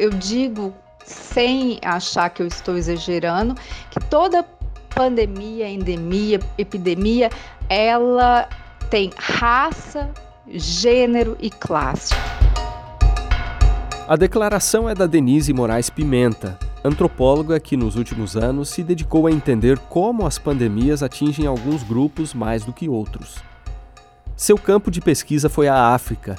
eu digo sem achar que eu estou exagerando, que toda pandemia, endemia, epidemia, ela tem raça, gênero e classe. A declaração é da Denise Moraes Pimenta, antropóloga que nos últimos anos se dedicou a entender como as pandemias atingem alguns grupos mais do que outros. Seu campo de pesquisa foi a África.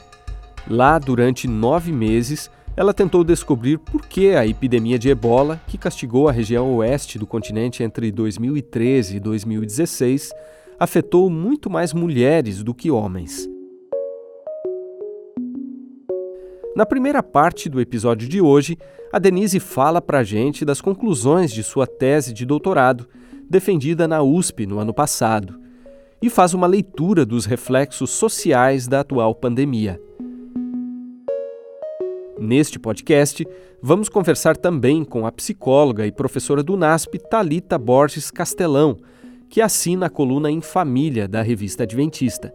Lá, durante nove meses, ela tentou descobrir por que a epidemia de ebola, que castigou a região oeste do continente entre 2013 e 2016, afetou muito mais mulheres do que homens. Na primeira parte do episódio de hoje, a Denise fala para a gente das conclusões de sua tese de doutorado, defendida na USP no ano passado, e faz uma leitura dos reflexos sociais da atual pandemia. Neste podcast, vamos conversar também com a psicóloga e professora do NASP, Talita Borges Castelão, que assina a coluna Em Família da revista Adventista.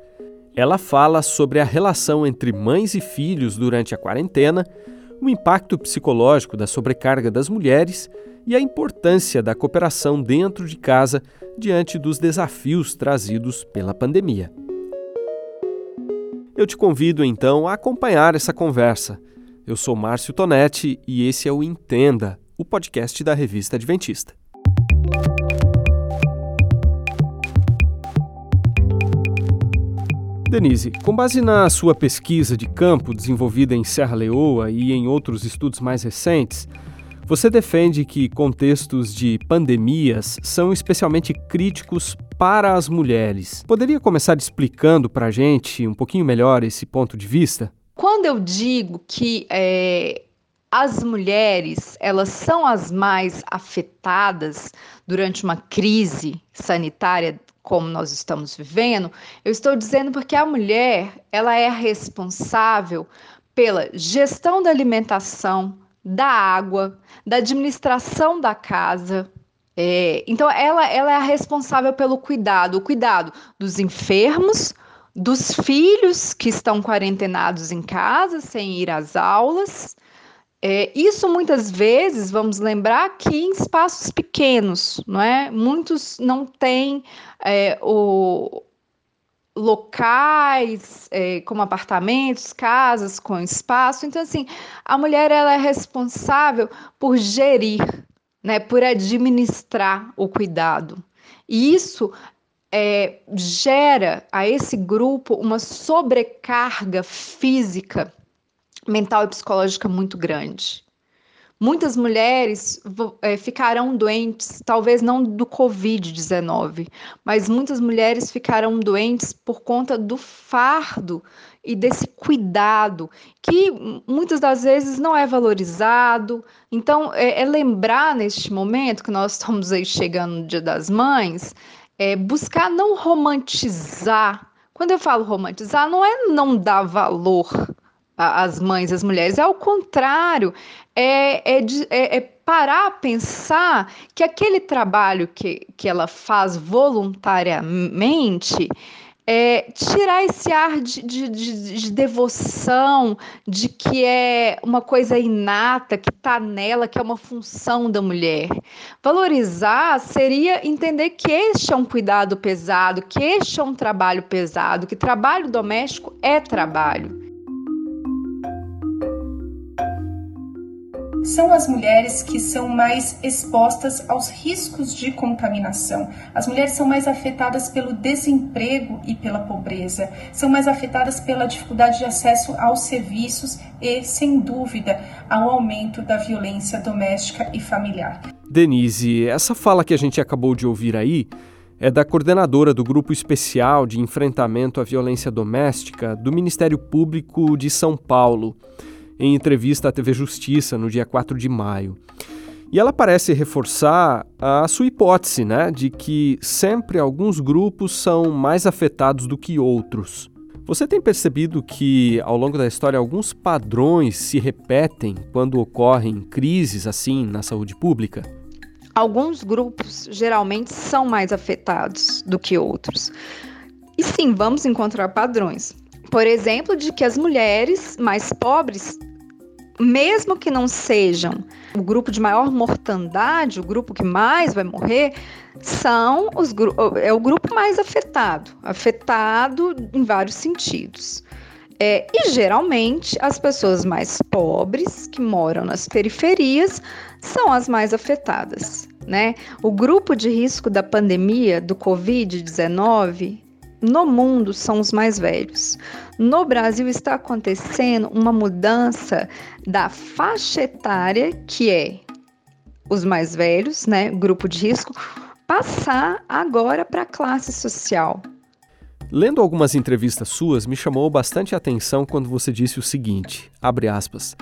Ela fala sobre a relação entre mães e filhos durante a quarentena, o impacto psicológico da sobrecarga das mulheres e a importância da cooperação dentro de casa diante dos desafios trazidos pela pandemia. Eu te convido então a acompanhar essa conversa. Eu sou Márcio Tonetti e esse é o Entenda, o podcast da revista Adventista. Denise, com base na sua pesquisa de campo desenvolvida em Serra Leoa e em outros estudos mais recentes, você defende que contextos de pandemias são especialmente críticos para as mulheres. Poderia começar explicando para a gente um pouquinho melhor esse ponto de vista? Quando eu digo que é, as mulheres elas são as mais afetadas durante uma crise sanitária como nós estamos vivendo, eu estou dizendo porque a mulher ela é responsável pela gestão da alimentação, da água, da administração da casa. É, então ela, ela é a responsável pelo cuidado, o cuidado dos enfermos, dos filhos que estão quarentenados em casa, sem ir às aulas. É, isso muitas vezes, vamos lembrar que em espaços pequenos, não é? Muitos não têm é, o, locais é, como apartamentos, casas com espaço. Então, assim, a mulher ela é responsável por gerir, né, por administrar o cuidado. E isso é, gera a esse grupo uma sobrecarga física, mental e psicológica muito grande. Muitas mulheres é, ficarão doentes, talvez não do Covid-19, mas muitas mulheres ficarão doentes por conta do fardo e desse cuidado, que muitas das vezes não é valorizado. Então, é, é lembrar neste momento que nós estamos aí chegando no Dia das Mães, é, buscar não romantizar. Quando eu falo romantizar, não é não dar valor às mães, às mulheres, é ao contrário, é, é, é, é parar a pensar que aquele trabalho que, que ela faz voluntariamente é, tirar esse ar de, de, de, de, devoção, de que é uma coisa inata, que está nela, que é uma função da mulher. Valorizar seria entender que este é um cuidado pesado, que este é um trabalho pesado, que trabalho doméstico é trabalho. São as mulheres que são mais expostas aos riscos de contaminação. As mulheres são mais afetadas pelo desemprego e pela pobreza, são mais afetadas pela dificuldade de acesso aos serviços e, sem dúvida, ao aumento da violência doméstica e familiar. Denise, essa fala que a gente acabou de ouvir aí é da coordenadora do Grupo Especial de Enfrentamento à Violência Doméstica do Ministério Público de São Paulo em entrevista à TV Justiça no dia 4 de maio. E ela parece reforçar a sua hipótese, né, de que sempre alguns grupos são mais afetados do que outros. Você tem percebido que ao longo da história alguns padrões se repetem quando ocorrem crises assim na saúde pública? Alguns grupos geralmente são mais afetados do que outros. E sim, vamos encontrar padrões. Por exemplo, de que as mulheres mais pobres mesmo que não sejam o grupo de maior mortandade, o grupo que mais vai morrer, são os é o grupo mais afetado, afetado em vários sentidos. É, e geralmente as pessoas mais pobres que moram nas periferias são as mais afetadas. Né? O grupo de risco da pandemia do Covid-19 no mundo são os mais velhos. No Brasil está acontecendo uma mudança da faixa etária, que é os mais velhos, né, grupo de risco, passar agora para a classe social. Lendo algumas entrevistas suas, me chamou bastante a atenção quando você disse o seguinte, abre aspas,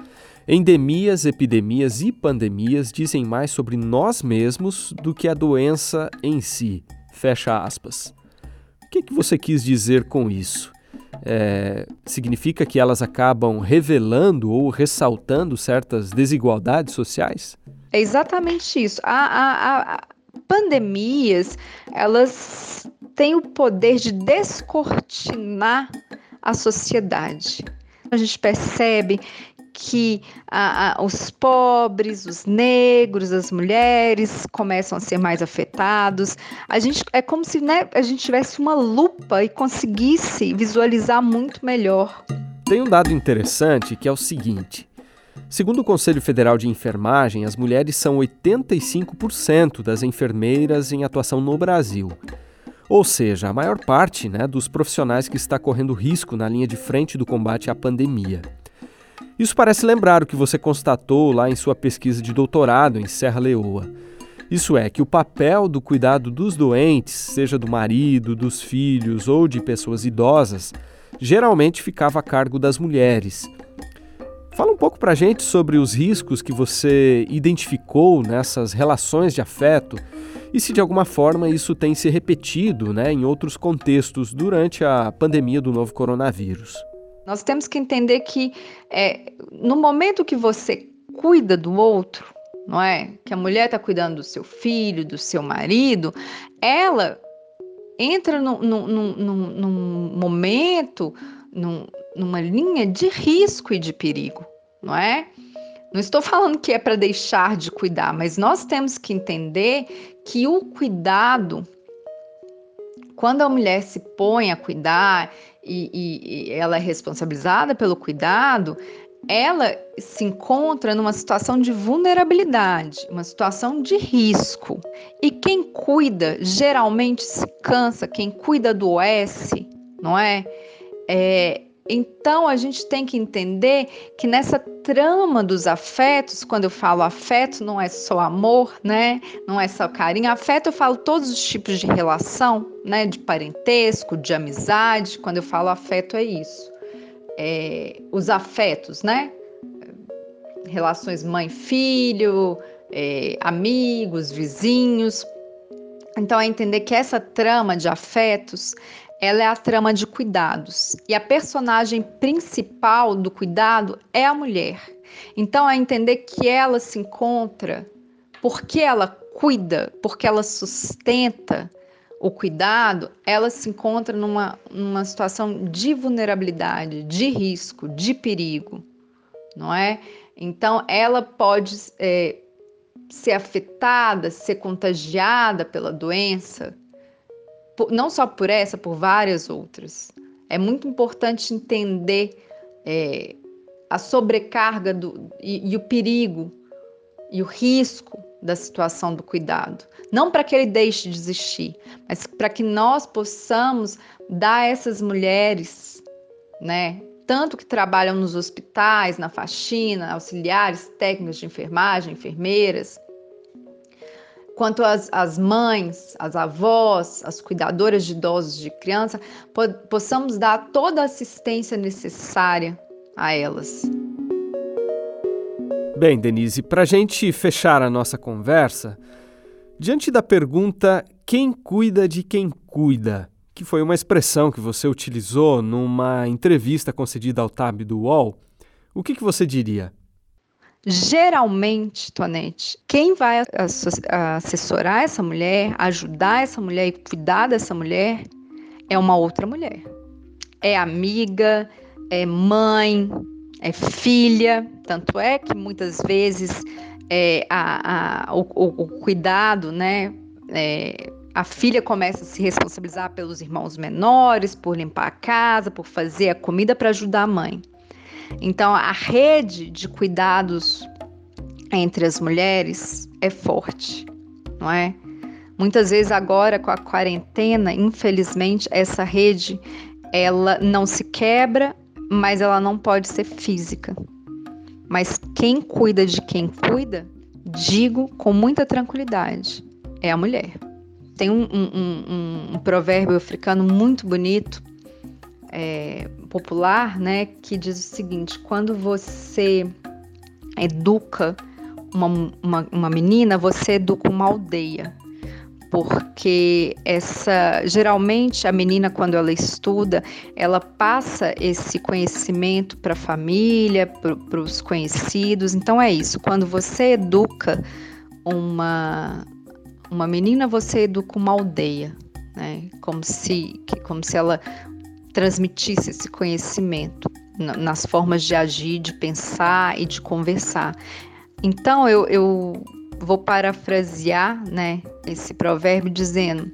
Endemias, epidemias e pandemias dizem mais sobre nós mesmos do que a doença em si. Fecha aspas que, que você quis dizer com isso? É, significa que elas acabam revelando ou ressaltando certas desigualdades sociais? É exatamente isso. A, a, a pandemias, elas têm o poder de descortinar a sociedade. A gente percebe que a, a, os pobres, os negros, as mulheres começam a ser mais afetados. A gente é como se né, a gente tivesse uma lupa e conseguisse visualizar muito melhor. Tem um dado interessante que é o seguinte. Segundo o Conselho Federal de Enfermagem, as mulheres são 85% das enfermeiras em atuação no Brasil. Ou seja, a maior parte né, dos profissionais que está correndo risco na linha de frente do combate à pandemia. Isso parece lembrar o que você constatou lá em sua pesquisa de doutorado em Serra Leoa. Isso é, que o papel do cuidado dos doentes, seja do marido, dos filhos ou de pessoas idosas, geralmente ficava a cargo das mulheres. Fala um pouco pra gente sobre os riscos que você identificou nessas relações de afeto e se de alguma forma isso tem se repetido né, em outros contextos durante a pandemia do novo coronavírus. Nós temos que entender que é, no momento que você cuida do outro, não é? Que a mulher está cuidando do seu filho, do seu marido, ela entra num, num, num, momento, numa linha de risco e de perigo, não é? Não estou falando que é para deixar de cuidar, mas nós temos que entender que o cuidado, quando a mulher se põe a cuidar e, e ela é responsabilizada pelo cuidado, ela se encontra numa situação de vulnerabilidade, uma situação de risco. E quem cuida geralmente se cansa, quem cuida do OS, não é? é então a gente tem que entender que nessa trama dos afetos, quando eu falo afeto, não é só amor, né? Não é só carinho. Afeto eu falo todos os tipos de relação, né? De parentesco, de amizade. Quando eu falo afeto é isso. É, os afetos, né? Relações mãe-filho, é, amigos, vizinhos. Então é entender que essa trama de afetos ela é a trama de cuidados e a personagem principal do cuidado é a mulher. Então, é entender que ela se encontra, porque ela cuida, porque ela sustenta o cuidado, ela se encontra numa, numa situação de vulnerabilidade, de risco, de perigo, não é? Então, ela pode é, ser afetada, ser contagiada pela doença não só por essa, por várias outras. É muito importante entender é, a sobrecarga do, e, e o perigo e o risco da situação do cuidado. Não para que ele deixe de existir, mas para que nós possamos dar a essas mulheres, né, tanto que trabalham nos hospitais, na faxina, auxiliares, técnicos de enfermagem, enfermeiras, quanto as, as mães, as avós, as cuidadoras de idosos, de criança, po possamos dar toda a assistência necessária a elas. Bem, Denise, para a gente fechar a nossa conversa, diante da pergunta quem cuida de quem cuida, que foi uma expressão que você utilizou numa entrevista concedida ao TAB do UOL, o que, que você diria? Geralmente, Tonete, quem vai assessorar essa mulher, ajudar essa mulher e cuidar dessa mulher é uma outra mulher. É amiga, é mãe, é filha, Tanto é que muitas vezes é, a, a, o, o, cuidado, né? É, a filha começa a se responsabilizar pelos irmãos menores, por limpar a casa, por fazer a comida para ajudar a mãe. Então, a rede de cuidados entre as mulheres é forte, não é? Muitas vezes agora com a quarentena, infelizmente, essa rede ela não se quebra, mas ela não pode ser física. Mas quem cuida de quem cuida, digo com muita tranquilidade, é a mulher. Tem um, um, um, um provérbio africano muito bonito, é, popular, né, que diz o seguinte: quando você educa uma, uma, uma menina, você educa uma aldeia. Porque essa geralmente a menina quando ela estuda ela passa esse conhecimento para a família para os conhecidos. Então é isso. Quando você educa uma uma menina você educa uma aldeia né? Como se como se ela transmitisse esse conhecimento nas formas de agir de pensar e de conversar então eu, eu vou parafrasear, né, esse provérbio dizendo: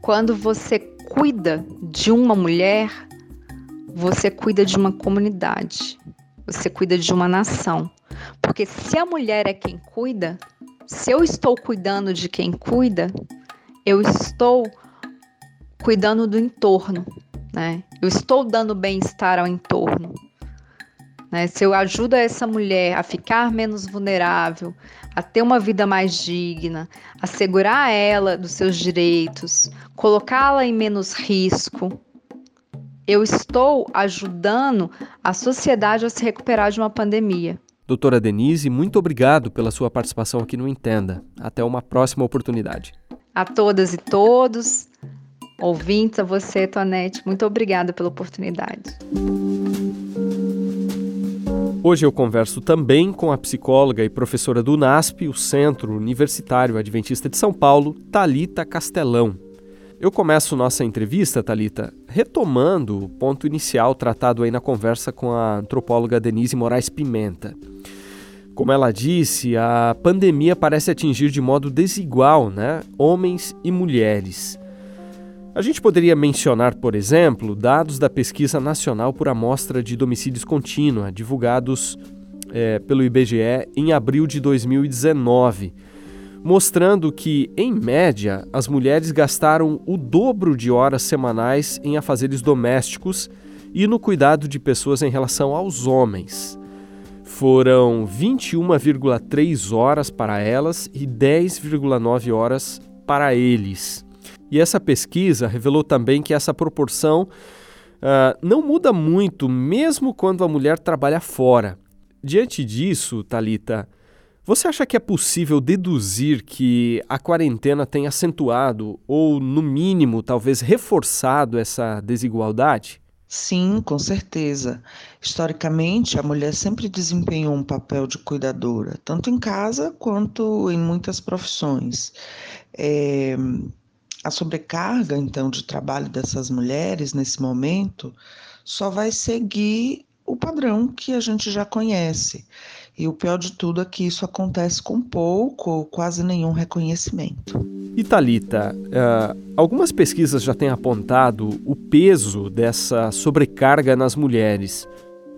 quando você cuida de uma mulher, você cuida de uma comunidade, você cuida de uma nação. Porque se a mulher é quem cuida, se eu estou cuidando de quem cuida, eu estou cuidando do entorno, né? Eu estou dando bem-estar ao entorno. Né? Se eu ajudo essa mulher a ficar menos vulnerável, a ter uma vida mais digna, assegurar ela dos seus direitos, colocá-la em menos risco, eu estou ajudando a sociedade a se recuperar de uma pandemia. Doutora Denise, muito obrigado pela sua participação aqui no Entenda. Até uma próxima oportunidade. A todas e todos, ouvintes, a você, Tonete, muito obrigada pela oportunidade. Hoje eu converso também com a psicóloga e professora do NASP, o Centro Universitário Adventista de São Paulo, Talita Castelão. Eu começo nossa entrevista, Talita, retomando o ponto inicial tratado aí na conversa com a antropóloga Denise Moraes Pimenta. Como ela disse, a pandemia parece atingir de modo desigual, né, homens e mulheres. A gente poderia mencionar, por exemplo, dados da Pesquisa Nacional por Amostra de Domicílios Contínua, divulgados é, pelo IBGE em abril de 2019, mostrando que, em média, as mulheres gastaram o dobro de horas semanais em afazeres domésticos e no cuidado de pessoas em relação aos homens. Foram 21,3 horas para elas e 10,9 horas para eles. E essa pesquisa revelou também que essa proporção uh, não muda muito, mesmo quando a mulher trabalha fora. Diante disso, Talita, você acha que é possível deduzir que a quarentena tem acentuado ou, no mínimo, talvez reforçado essa desigualdade? Sim, com certeza. Historicamente, a mulher sempre desempenhou um papel de cuidadora, tanto em casa quanto em muitas profissões. É, a sobrecarga, então, de trabalho dessas mulheres nesse momento só vai seguir o padrão que a gente já conhece. E o pior de tudo é que isso acontece com pouco ou quase nenhum reconhecimento. Thalita, uh, algumas pesquisas já têm apontado o peso dessa sobrecarga nas mulheres.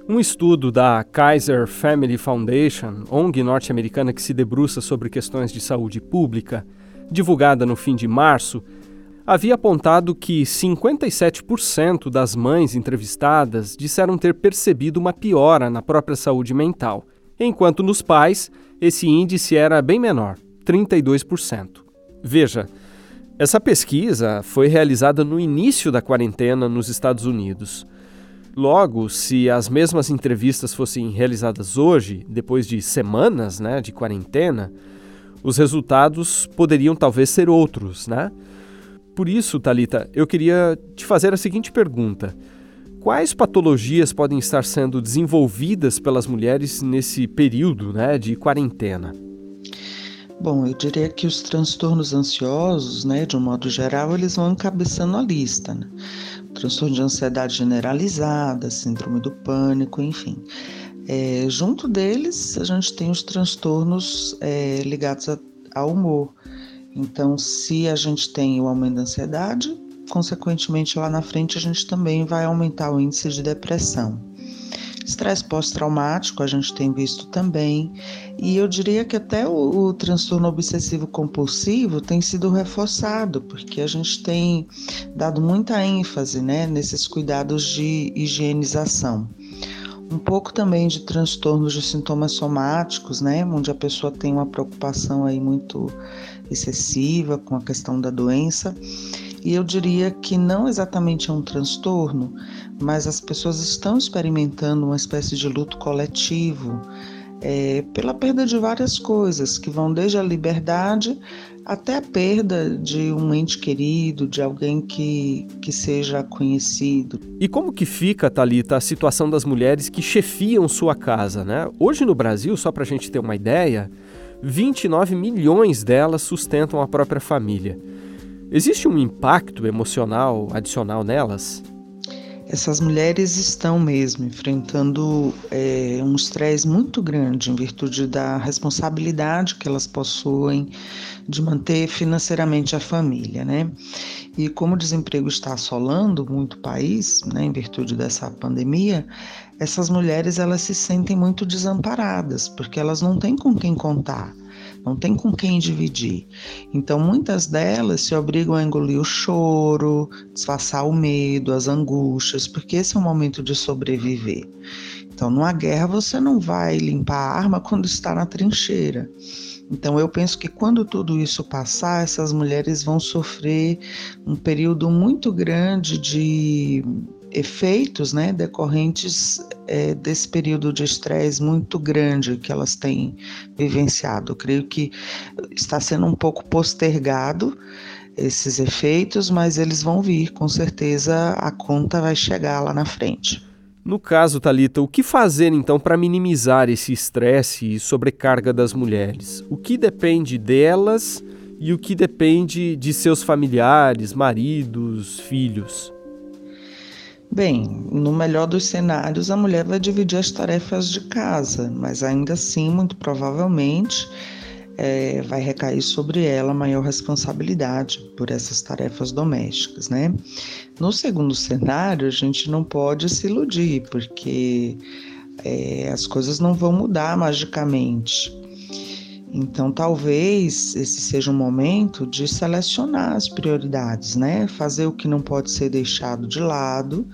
Um estudo da Kaiser Family Foundation, ONG norte-americana que se debruça sobre questões de saúde pública, divulgada no fim de março, havia apontado que 57% das mães entrevistadas disseram ter percebido uma piora na própria saúde mental, enquanto nos pais esse índice era bem menor, 32%. Veja, essa pesquisa foi realizada no início da quarentena nos Estados Unidos. Logo, se as mesmas entrevistas fossem realizadas hoje, depois de semanas né, de quarentena, os resultados poderiam talvez ser outros, né? Por isso, Talita, eu queria te fazer a seguinte pergunta: quais patologias podem estar sendo desenvolvidas pelas mulheres nesse período, né, de quarentena? Bom, eu diria que os transtornos ansiosos, né, de um modo geral, eles vão encabeçando a lista, né? transtorno de ansiedade generalizada, síndrome do pânico, enfim. É, junto deles, a gente tem os transtornos é, ligados a, ao humor. Então, se a gente tem o aumento da ansiedade, consequentemente lá na frente a gente também vai aumentar o índice de depressão. Estresse pós-traumático a gente tem visto também, e eu diria que até o, o transtorno obsessivo compulsivo tem sido reforçado, porque a gente tem dado muita ênfase né, nesses cuidados de higienização um pouco também de transtornos de sintomas somáticos, né, onde a pessoa tem uma preocupação aí muito excessiva com a questão da doença. E eu diria que não exatamente é um transtorno, mas as pessoas estão experimentando uma espécie de luto coletivo é, pela perda de várias coisas, que vão desde a liberdade até a perda de um ente querido, de alguém que, que seja conhecido. E como que fica, Talita, a situação das mulheres que chefiam sua casa, né? Hoje no Brasil, só para a gente ter uma ideia, 29 milhões delas sustentam a própria família. Existe um impacto emocional adicional nelas? Essas mulheres estão mesmo enfrentando é, um estresse muito grande em virtude da responsabilidade que elas possuem de manter financeiramente a família, né? E como o desemprego está assolando muito o país, né, em virtude dessa pandemia, essas mulheres elas se sentem muito desamparadas, porque elas não têm com quem contar não tem com quem dividir. Então, muitas delas se obrigam a engolir o choro, disfarçar o medo, as angústias, porque esse é um momento de sobreviver. Então, numa guerra, você não vai limpar a arma quando está na trincheira. Então, eu penso que quando tudo isso passar, essas mulheres vão sofrer um período muito grande de efeitos né, decorrentes é, desse período de estresse muito grande que elas têm vivenciado. Eu creio que está sendo um pouco postergado esses efeitos, mas eles vão vir, com certeza a conta vai chegar lá na frente. No caso, Talita, o que fazer então para minimizar esse estresse e sobrecarga das mulheres? O que depende delas e o que depende de seus familiares, maridos, filhos? Bem, no melhor dos cenários, a mulher vai dividir as tarefas de casa, mas ainda assim, muito provavelmente, é, vai recair sobre ela maior responsabilidade por essas tarefas domésticas, né? No segundo cenário, a gente não pode se iludir, porque é, as coisas não vão mudar magicamente. Então, talvez esse seja um momento de selecionar as prioridades, né? Fazer o que não pode ser deixado de lado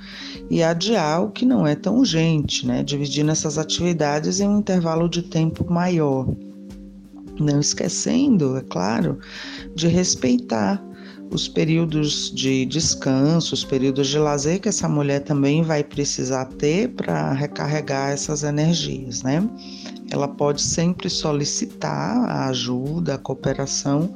e adiar o que não é tão urgente, né? Dividindo essas atividades em um intervalo de tempo maior. Não esquecendo, é claro, de respeitar os períodos de descanso, os períodos de lazer que essa mulher também vai precisar ter para recarregar essas energias, né? Ela pode sempre solicitar a ajuda, a cooperação,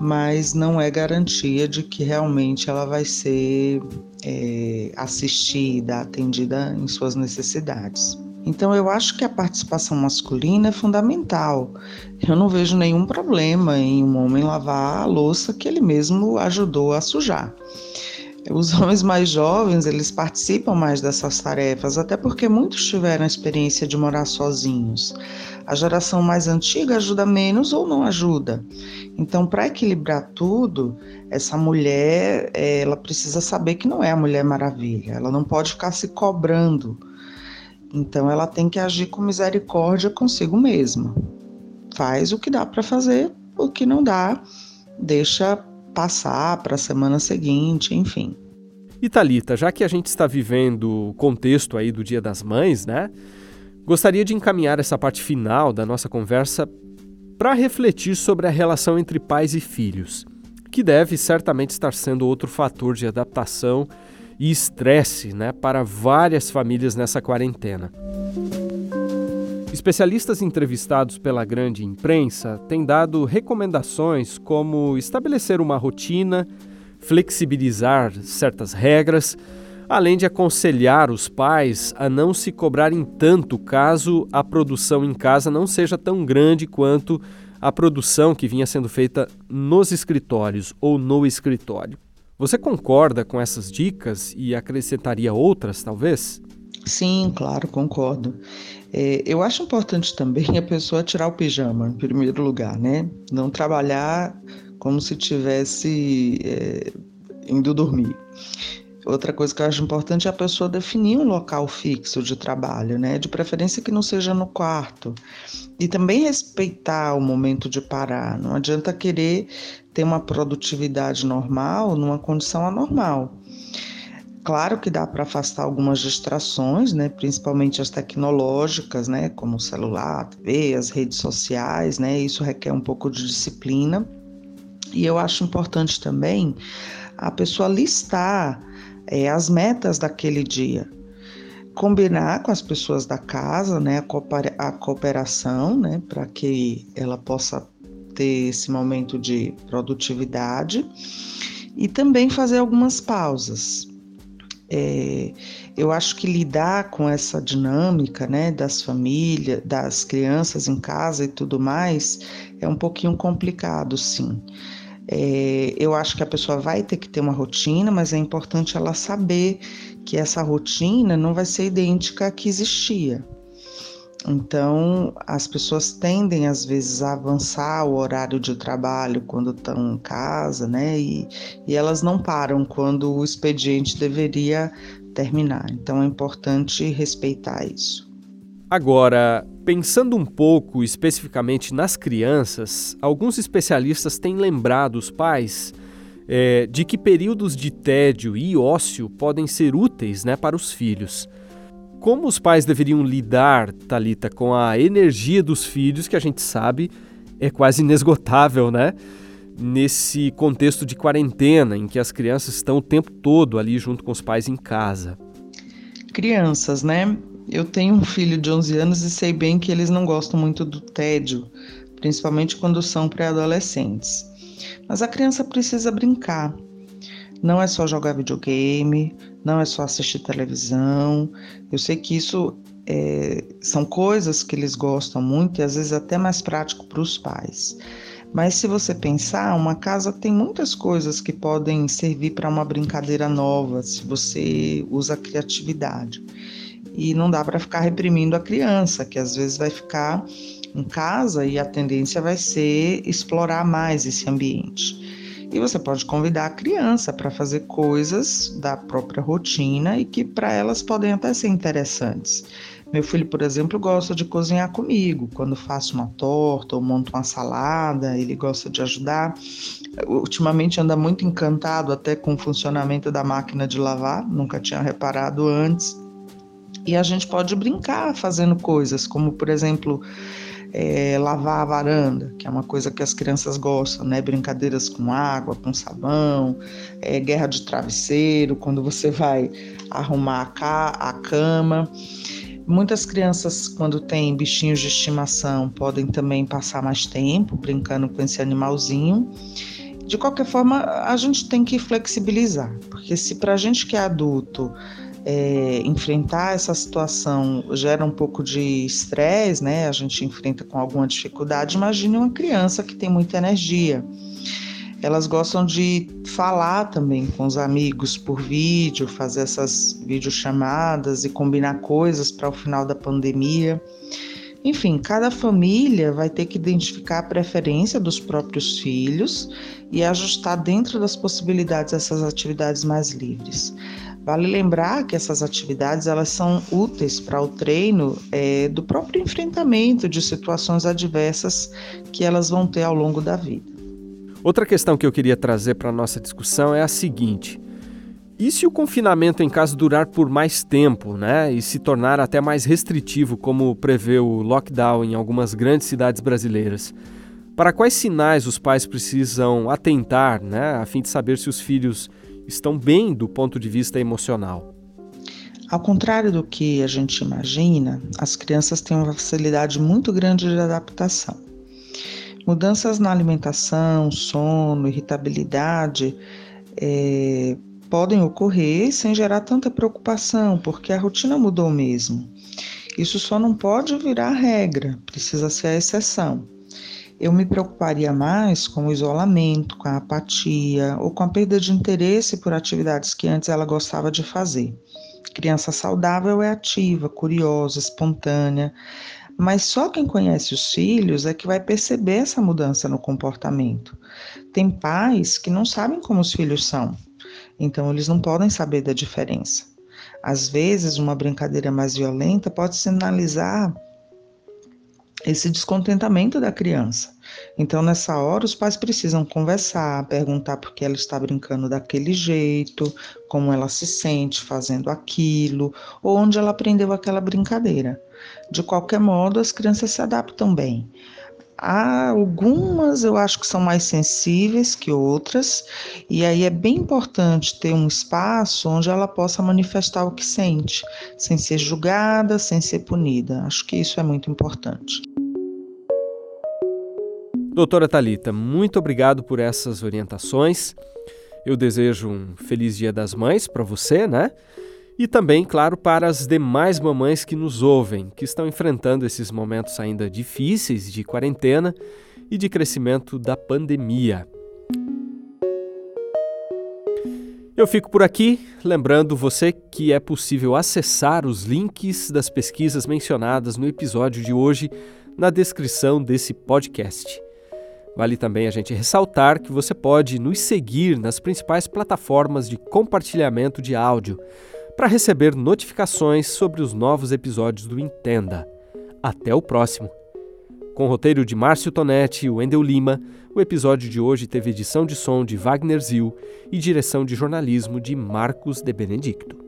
mas não é garantia de que realmente ela vai ser é, assistida, atendida em suas necessidades. Então, eu acho que a participação masculina é fundamental. Eu não vejo nenhum problema em um homem lavar a louça que ele mesmo ajudou a sujar. Os homens mais jovens, eles participam mais dessas tarefas, até porque muitos tiveram a experiência de morar sozinhos. A geração mais antiga ajuda menos ou não ajuda. Então, para equilibrar tudo, essa mulher, ela precisa saber que não é a Mulher Maravilha. Ela não pode ficar se cobrando. Então, ela tem que agir com misericórdia consigo mesma. Faz o que dá para fazer, o que não dá, deixa passar para a semana seguinte, enfim. E Talita, já que a gente está vivendo o contexto aí do Dia das Mães, né? Gostaria de encaminhar essa parte final da nossa conversa para refletir sobre a relação entre pais e filhos, que deve certamente estar sendo outro fator de adaptação e estresse, né, para várias famílias nessa quarentena. Especialistas entrevistados pela grande imprensa têm dado recomendações como estabelecer uma rotina, flexibilizar certas regras, além de aconselhar os pais a não se cobrarem tanto caso a produção em casa não seja tão grande quanto a produção que vinha sendo feita nos escritórios ou no escritório. Você concorda com essas dicas e acrescentaria outras, talvez? Sim, claro, concordo. É, eu acho importante também a pessoa tirar o pijama, em primeiro lugar, né? Não trabalhar como se tivesse é, indo dormir. Outra coisa que eu acho importante é a pessoa definir um local fixo de trabalho, né? De preferência que não seja no quarto. E também respeitar o momento de parar. Não adianta querer ter uma produtividade normal numa condição anormal. Claro que dá para afastar algumas distrações, né, principalmente as tecnológicas, né, como o celular, a TV, as redes sociais, né, isso requer um pouco de disciplina. E eu acho importante também a pessoa listar é, as metas daquele dia, combinar com as pessoas da casa, né, a cooperação, né, para que ela possa ter esse momento de produtividade e também fazer algumas pausas. É, eu acho que lidar com essa dinâmica, né, das famílias, das crianças em casa e tudo mais, é um pouquinho complicado, sim. É, eu acho que a pessoa vai ter que ter uma rotina, mas é importante ela saber que essa rotina não vai ser idêntica à que existia. Então, as pessoas tendem às vezes a avançar o horário de trabalho quando estão em casa, né? E, e elas não param quando o expediente deveria terminar. Então, é importante respeitar isso. Agora, pensando um pouco especificamente nas crianças, alguns especialistas têm lembrado os pais é, de que períodos de tédio e ócio podem ser úteis né, para os filhos. Como os pais deveriam lidar, Talita, com a energia dos filhos, que a gente sabe é quase inesgotável, né? Nesse contexto de quarentena, em que as crianças estão o tempo todo ali junto com os pais em casa. Crianças, né? Eu tenho um filho de 11 anos e sei bem que eles não gostam muito do tédio, principalmente quando são pré-adolescentes. Mas a criança precisa brincar. Não é só jogar videogame, não é só assistir televisão. Eu sei que isso é, são coisas que eles gostam muito e às vezes até mais prático para os pais. Mas se você pensar, uma casa tem muitas coisas que podem servir para uma brincadeira nova, se você usa a criatividade. E não dá para ficar reprimindo a criança, que às vezes vai ficar em casa e a tendência vai ser explorar mais esse ambiente. E você pode convidar a criança para fazer coisas da própria rotina e que para elas podem até ser interessantes. Meu filho, por exemplo, gosta de cozinhar comigo. Quando faço uma torta ou monto uma salada, ele gosta de ajudar. Ultimamente anda muito encantado até com o funcionamento da máquina de lavar, nunca tinha reparado antes. E a gente pode brincar fazendo coisas, como por exemplo, é, lavar a varanda, que é uma coisa que as crianças gostam, né? Brincadeiras com água, com sabão, é, guerra de travesseiro, quando você vai arrumar a, ca a cama. Muitas crianças, quando têm bichinhos de estimação, podem também passar mais tempo brincando com esse animalzinho. De qualquer forma, a gente tem que flexibilizar, porque se para a gente que é adulto é, enfrentar essa situação gera um pouco de estresse, né? A gente enfrenta com alguma dificuldade. Imagine uma criança que tem muita energia. Elas gostam de falar também com os amigos por vídeo, fazer essas videochamadas e combinar coisas para o final da pandemia. Enfim, cada família vai ter que identificar a preferência dos próprios filhos e ajustar dentro das possibilidades essas atividades mais livres. Vale lembrar que essas atividades elas são úteis para o treino é, do próprio enfrentamento de situações adversas que elas vão ter ao longo da vida. Outra questão que eu queria trazer para a nossa discussão é a seguinte: e se o confinamento em casa durar por mais tempo, né, e se tornar até mais restritivo, como prevê o lockdown em algumas grandes cidades brasileiras? Para quais sinais os pais precisam atentar, né, a fim de saber se os filhos estão bem do ponto de vista emocional. Ao contrário do que a gente imagina, as crianças têm uma facilidade muito grande de adaptação. Mudanças na alimentação, sono, irritabilidade é, podem ocorrer sem gerar tanta preocupação, porque a rotina mudou mesmo. Isso só não pode virar regra, precisa ser a exceção eu me preocuparia mais com o isolamento, com a apatia ou com a perda de interesse por atividades que antes ela gostava de fazer. criança saudável é ativa, curiosa, espontânea, mas só quem conhece os filhos é que vai perceber essa mudança no comportamento. Tem pais que não sabem como os filhos são, então eles não podem saber da diferença. Às vezes, uma brincadeira mais violenta pode sinalizar esse descontentamento da criança. Então, nessa hora, os pais precisam conversar, perguntar por que ela está brincando daquele jeito, como ela se sente fazendo aquilo, ou onde ela aprendeu aquela brincadeira. De qualquer modo, as crianças se adaptam bem. Há algumas eu acho que são mais sensíveis que outras, e aí é bem importante ter um espaço onde ela possa manifestar o que sente, sem ser julgada, sem ser punida. Acho que isso é muito importante. Doutora Talita, muito obrigado por essas orientações. Eu desejo um feliz Dia das Mães para você, né? E também, claro, para as demais mamães que nos ouvem, que estão enfrentando esses momentos ainda difíceis de quarentena e de crescimento da pandemia. Eu fico por aqui, lembrando você que é possível acessar os links das pesquisas mencionadas no episódio de hoje na descrição desse podcast. Vale também a gente ressaltar que você pode nos seguir nas principais plataformas de compartilhamento de áudio para receber notificações sobre os novos episódios do Entenda. Até o próximo! Com o roteiro de Márcio Tonetti e Wendel Lima, o episódio de hoje teve edição de som de Wagner Zil e direção de jornalismo de Marcos de Benedicto.